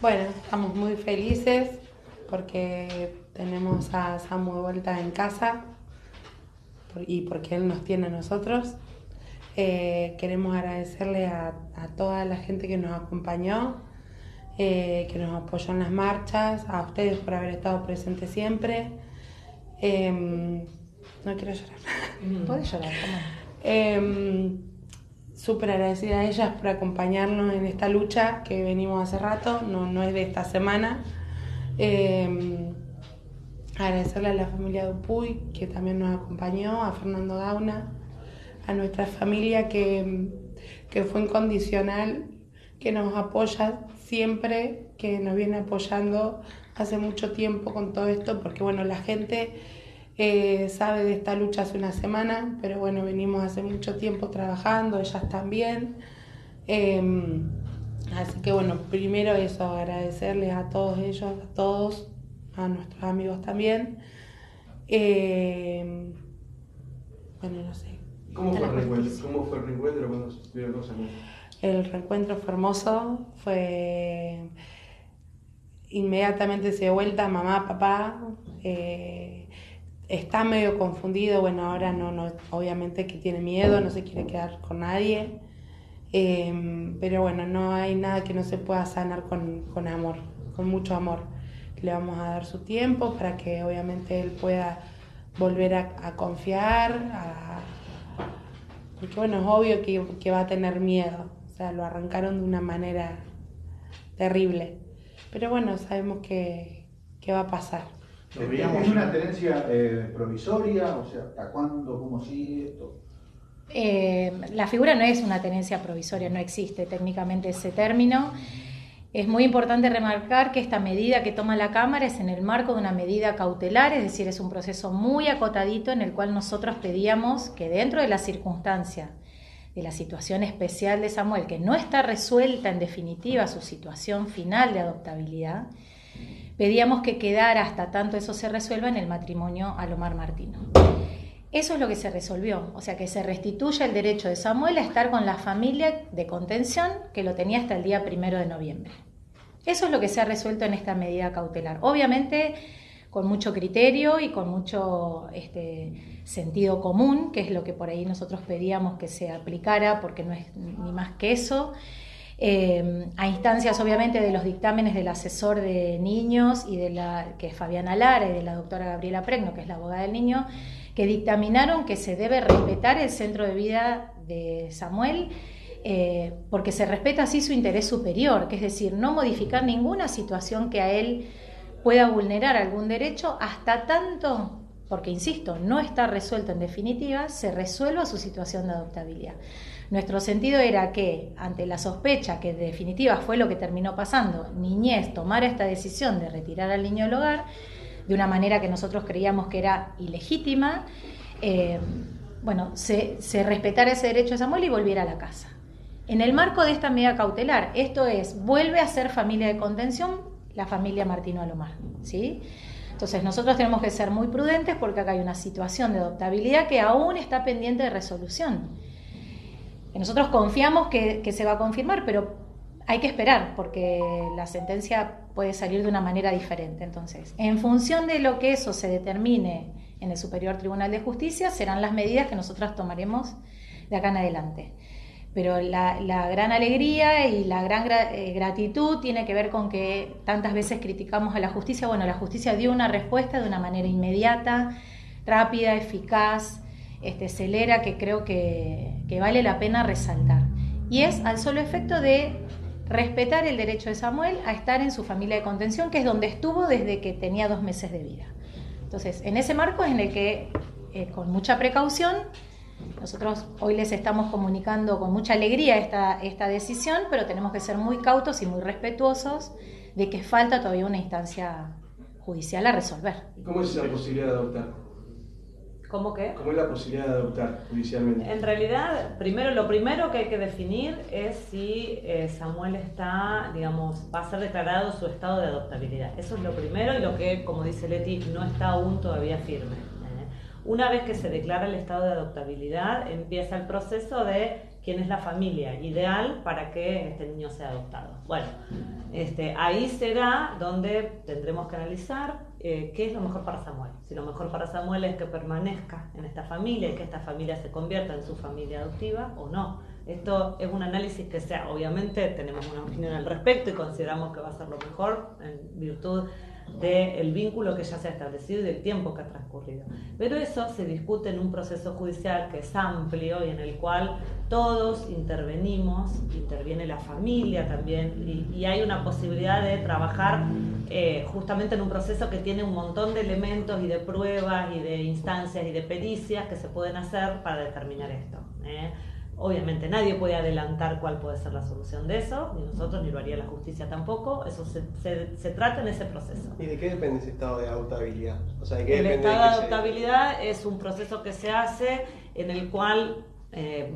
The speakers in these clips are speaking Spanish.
Bueno, estamos muy felices porque tenemos a Samu de vuelta en casa y porque él nos tiene a nosotros. Eh, queremos agradecerle a, toda la gente que nos acompañó, eh, que nos apoyó en las marchas, a ustedes por haber estado presentes siempre. Em, no quiero llorar. Puedes llorar, Súper agradecida a ellas por acompañarnos en esta lucha que venimos hace rato, no, no es de esta semana. Em, agradecerle a la familia Dupuy que también nos acompañó, a Fernando Gauna, a nuestra familia que, que fue incondicional, que nos apoya siempre, que nos viene apoyando hace mucho tiempo con todo esto, porque bueno, la gente eh, sabe de esta lucha hace una semana, pero bueno, venimos hace mucho tiempo trabajando, ellas también. Em, así que bueno, primero eso, agradecerles a todos ellos, a todos, a nuestros amigos también. Em, bueno, no sé, ¿Cómo fue, el reencuentro? ¿Cómo fue el reencuentro cuando estuvieron? El reencuentro fue hermoso, fue inmediatamente se dio vuelta mamá, papá, eh, está medio confundido, bueno, ahora no, no, obviamente que tiene miedo, no se quiere quedar con nadie, eh, pero bueno, no hay nada que no se pueda sanar con, con amor, con mucho amor. Le vamos a dar su tiempo para que obviamente él pueda volver a, confiar, porque bueno, es obvio que, va a tener miedo. O sea, lo arrancaron de una manera terrible. Pero bueno, sabemos que, va a pasar. ¿Es una tenencia eh, provisoria? O sea, ¿hasta cuándo? ¿Cómo sigue esto? Eh, la figura no es una tenencia provisoria, no existe técnicamente ese término. Es muy importante remarcar que esta medida que toma la Cámara es en el marco de una medida cautelar, es decir, es un proceso muy acotadito en el cual nosotros pedíamos que dentro de la circunstancia de la situación especial de Samuel, que no está resuelta en definitiva su situación final de adoptabilidad, pedíamos que quedara hasta tanto eso se resuelva en el matrimonio a Lomar Martino. Eso es lo que se resolvió, o sea que se restituye el derecho de Samuel a estar con la familia de contención que lo tenía hasta el día primero de noviembre. Eso es lo que se ha resuelto en esta medida cautelar. Obviamente con mucho criterio y con mucho este, sentido común, que es lo que por ahí nosotros pedíamos que se aplicara, porque no es ni más que eso. Eh, a instancias obviamente de los dictámenes del asesor de niños y de la que es Fabiana Lara y de la doctora Gabriela Pregno, que es la abogada del niño, que dictaminaron que se debe respetar el centro de vida de Samuel, eh, porque se respeta así su interés superior, que es decir, no modificar ninguna situación que a él pueda vulnerar algún derecho hasta tanto, porque insisto, no está resuelto en definitiva, se resuelva su situación de adoptabilidad. Nuestro sentido era que, ante la sospecha, que en definitiva fue lo que terminó pasando, Niñez tomara esta decisión de retirar al niño del hogar, de una manera que nosotros creíamos que era ilegítima, eh, bueno, se, respetara ese derecho de Samuel y volviera a la casa. En el marco de esta medida cautelar, esto es, vuelve a ser familia de contención la familia Martino Alomar, ¿sí? Entonces nosotros tenemos que ser muy prudentes porque acá hay una situación de adoptabilidad que aún está pendiente de resolución. Nosotros confiamos que, se va a confirmar, pero hay que esperar porque la sentencia puede salir de una manera diferente. Entonces, en función de lo que eso se determine en el Superior Tribunal de Justicia, serán las medidas que nosotras tomaremos de acá en adelante. Pero la, gran alegría y la gran eh, gratitud tiene que ver con que tantas veces criticamos a la justicia. Bueno, la justicia dio una respuesta de una manera inmediata, rápida, eficaz, este, celera, que creo que, que vale la pena resaltar. Y es al solo efecto de respetar el derecho de Samuel a estar en su familia de contención, que es donde estuvo desde que tenía dos meses de vida. Entonces, en ese marco es en el que, eh, con mucha precaución, nosotros hoy les estamos comunicando con mucha alegría esta, esta decisión, pero tenemos que ser muy cautos y muy respetuosos de que falta todavía una instancia judicial a resolver. ¿Cómo es esa posibilidad de adoptar? ¿Cómo qué? ¿Cómo es la posibilidad de adoptar judicialmente? En realidad, primero, lo primero que hay que definir es si eh, Samuel está, digamos, va a ser declarado su estado de adoptabilidad. Eso es lo primero y lo que, como dice Leti, no está aún todavía firme. ¿eh? Una vez que se declara el estado de adoptabilidad, empieza el proceso de quién es la familia ideal para que este niño sea adoptado. Bueno, Este, ahí será donde tendremos que analizar eh, qué es lo mejor para Samuel. Si lo mejor para Samuel es que permanezca en esta familia y que esta familia se convierta en su familia adoptiva o no. Esto es un análisis que sea, obviamente tenemos una opinión al respecto y consideramos que va a ser lo mejor en virtud del vínculo que ya se ha establecido y del tiempo que ha transcurrido. Pero eso se discute en un proceso judicial que es amplio y en el cual todos intervenimos, interviene la familia también, y, hay una posibilidad de trabajar eh, justamente en un proceso que tiene un montón de elementos y de pruebas y de instancias y de pericias que se pueden hacer para determinar esto. ¿eh? Obviamente nadie puede adelantar cuál puede ser la solución de eso, ni nosotros ni lo haría la justicia tampoco, eso se, se, trata en ese proceso. ¿Y de qué depende ese estado de adoptabilidad? O sea, el estado de, adoptabilidad es un proceso que se hace en el cual eh,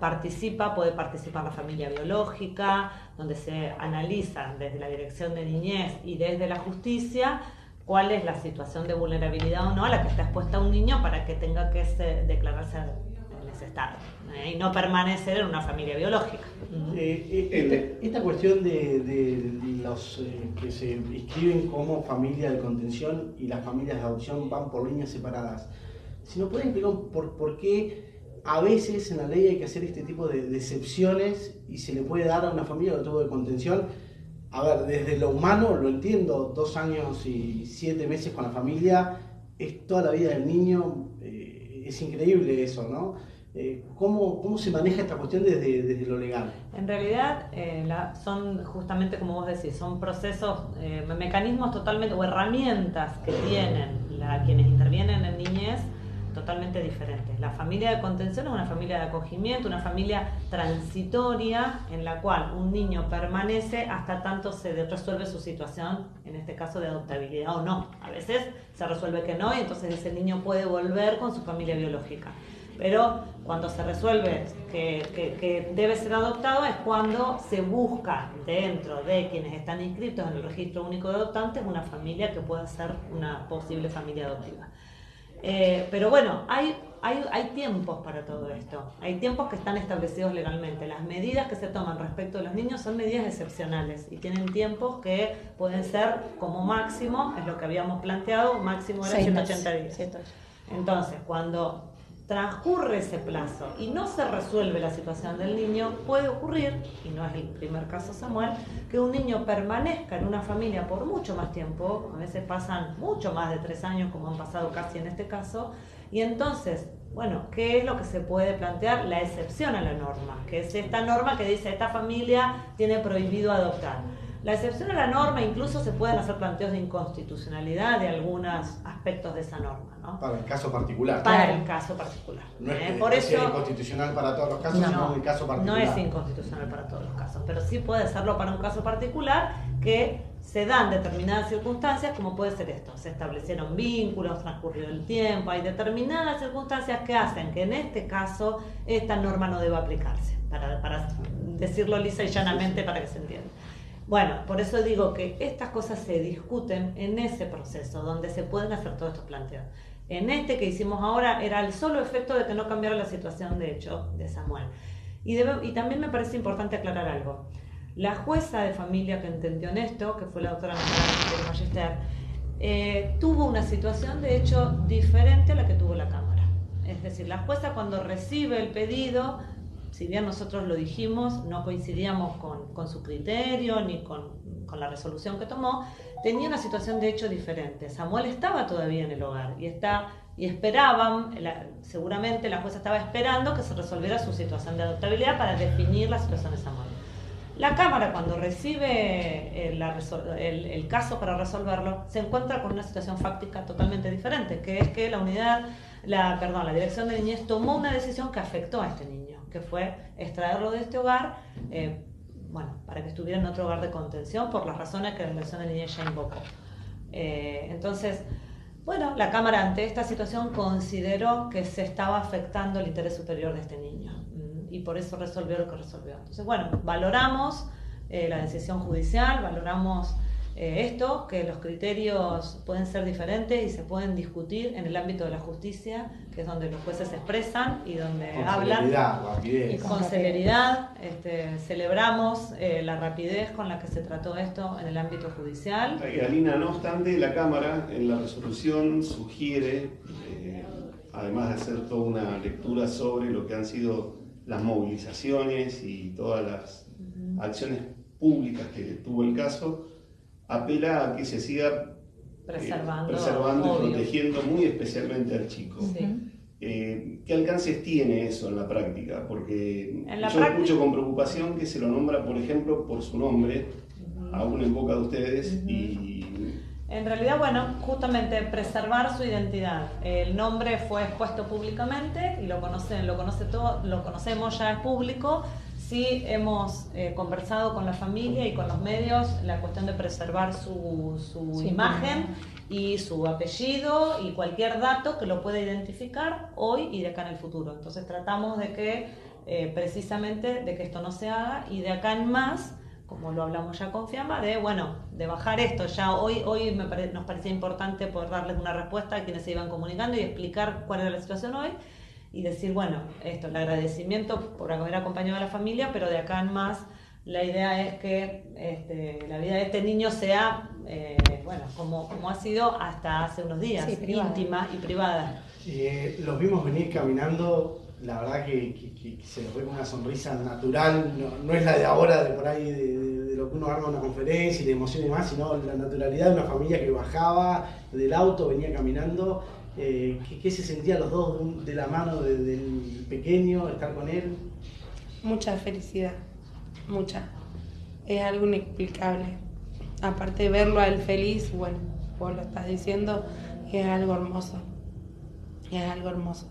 participa, puede participar la familia biológica, donde se analiza desde la dirección de niñez y desde la justicia cuál es la situación de vulnerabilidad o no a la que está expuesta un niño para que tenga que declararse estado ¿eh? y no permanecer en una familia biológica. Eh, eh, esta, cuestión de, los que se inscriben como familia de contención y las familias de adopción van por líneas separadas, si nos pueden explicar por, por qué a veces en la ley hay que hacer este tipo de, excepciones y se le puede dar a una familia que tuvo de contención a ver, desde lo humano lo entiendo, dos años y siete meses con la familia, es toda la vida del niño, es increíble eso, ¿no? Eh, ¿cómo, ¿cómo, se maneja esta cuestión desde, desde lo legal? En realidad eh, son justamente como vos decís, son procesos, eh, mecanismos totalmente, o herramientas que tienen quienes intervienen en niñez totalmente diferentes. La familia de contención es una familia de acogimiento, una familia transitoria en la cual un niño permanece hasta tanto se resuelve su situación, en este caso de adoptabilidad o no. A veces se resuelve que no y entonces ese niño puede volver con su familia biológica. Pero cuando se resuelve que, debe ser adoptado es cuando se busca dentro de quienes están inscritos en el registro único de adoptantes una familia que pueda ser una posible familia adoptiva. Eh, pero bueno, hay, hay, hay, tiempos para todo esto, hay tiempos que están establecidos legalmente. Las medidas que se toman respecto a los niños son medidas excepcionales y tienen tiempos que pueden ser como máximo, es lo que habíamos planteado, máximo era 180 días. Entonces, cuando transcurre ese plazo y no se resuelve la situación del niño, puede ocurrir, y no es el primer caso Samuel, que un niño permanezca en una familia por mucho más tiempo, a veces pasan mucho más de tres años, como han pasado casi en este caso, y entonces, bueno, ¿qué es lo que se puede plantear? La excepción a la norma, que es esta norma que dice, esta familia tiene prohibido adoptar. La excepción a la norma, incluso se pueden hacer planteos de inconstitucionalidad de algunos aspectos de esa norma. ¿no? Para el caso particular. Para el caso particular. No es, ¿eh? Por eso, inconstitucional para todos los casos, no, sino el caso particular. No es inconstitucional para todos los casos, pero sí puede serlo para un caso particular que se dan determinadas circunstancias, como puede ser esto. Se establecieron vínculos, transcurrió el tiempo, hay determinadas circunstancias que hacen que en este caso esta norma no deba aplicarse, para, para decirlo lisa y llanamente para que se entienda. Bueno, por eso digo que estas cosas se discuten en ese proceso, donde se pueden hacer todos estos planteos. En este que hicimos ahora era el solo efecto de que no cambiara la situación de hecho de Samuel. Y, y también me parece importante aclarar algo. La jueza de familia que entendió en esto, que fue la doctora Natalia Ballester, eh, tuvo una situación de hecho diferente a la que tuvo la Cámara. Es decir, la jueza cuando recibe el pedido si bien nosotros lo dijimos, no coincidíamos con, su criterio ni con, la resolución que tomó, tenía una situación de hecho diferente. Samuel estaba todavía en el hogar y, esperaban, seguramente la jueza estaba esperando que se resolviera su situación de adoptabilidad para definir la situación de Samuel. La Cámara, cuando recibe el, el, caso para resolverlo, se encuentra con una situación fáctica totalmente diferente, que es que la unidad, perdón, la Dirección de Niñez tomó una decisión que afectó a este niño que fue extraerlo de este hogar, eh, bueno, para que estuviera en otro hogar de contención por las razones que la Dirección de Niñez ya invocó. Eh, entonces, bueno, la Cámara ante esta situación consideró que se estaba afectando el interés superior de este niño mm, y por eso resolvió lo que resolvió. Entonces, bueno, valoramos eh, la decisión judicial, valoramos eh, esto, que los criterios pueden ser diferentes y se pueden discutir en el ámbito de la justicia, que es donde los jueces se expresan y donde Con hablan. celeridad, rapidez. Y con celeridad, este, celebramos eh, la rapidez con la que se trató esto en el ámbito judicial. Y, Alina, no obstante, la Cámara en la resolución sugiere, eh, además de hacer toda una lectura sobre lo que han sido las movilizaciones y todas las acciones públicas que tuvo el caso, apela a que se siga eh, Preservando, y protegiendo muy especialmente al chico. Sí. Eh, ¿Qué alcances tiene eso en la práctica? Porque la yo práctica- escucho con preocupación que se lo nombra, por ejemplo, por su nombre, aún en boca de ustedes, y En realidad, bueno, justamente preservar su identidad. El nombre fue expuesto públicamente y lo conocen, lo conoce todo, lo conocemos ya es público. Sí hemos eh, conversado con la familia y con los medios la cuestión de preservar su, su imagen y su apellido y cualquier dato que lo pueda identificar hoy y de acá en el futuro. Entonces tratamos de que eh, precisamente de que esto no se haga y de acá en más como lo hablamos ya con Fiamma, de bueno, de bajar esto. Ya hoy, hoy me pare- nos parecía importante poder darles una respuesta a quienes se iban comunicando y explicar cuál era la situación hoy y decir, bueno, esto, el agradecimiento por haber acompañado a la familia, pero de acá en más la idea es que este, la vida de este niño sea, eh, bueno, como, como ha sido hasta hace unos días, Sí, privada. íntima y privada. Eh, los vimos venir caminando, la verdad que, que- que- que se los ve con una sonrisa natural, no, no es la de ahora, de por ahí, de, de- de lo que uno arma una conferencia y la emoción y demás, sino la naturalidad de una familia que bajaba del auto, venía caminando. Eh, ¿qué, se sentía los dos de la mano de- del pequeño, estar con él? Mucha felicidad, mucha. Es algo inexplicable. Aparte de verlo a él feliz, bueno, vos lo estás diciendo, es algo hermoso. Es algo hermoso.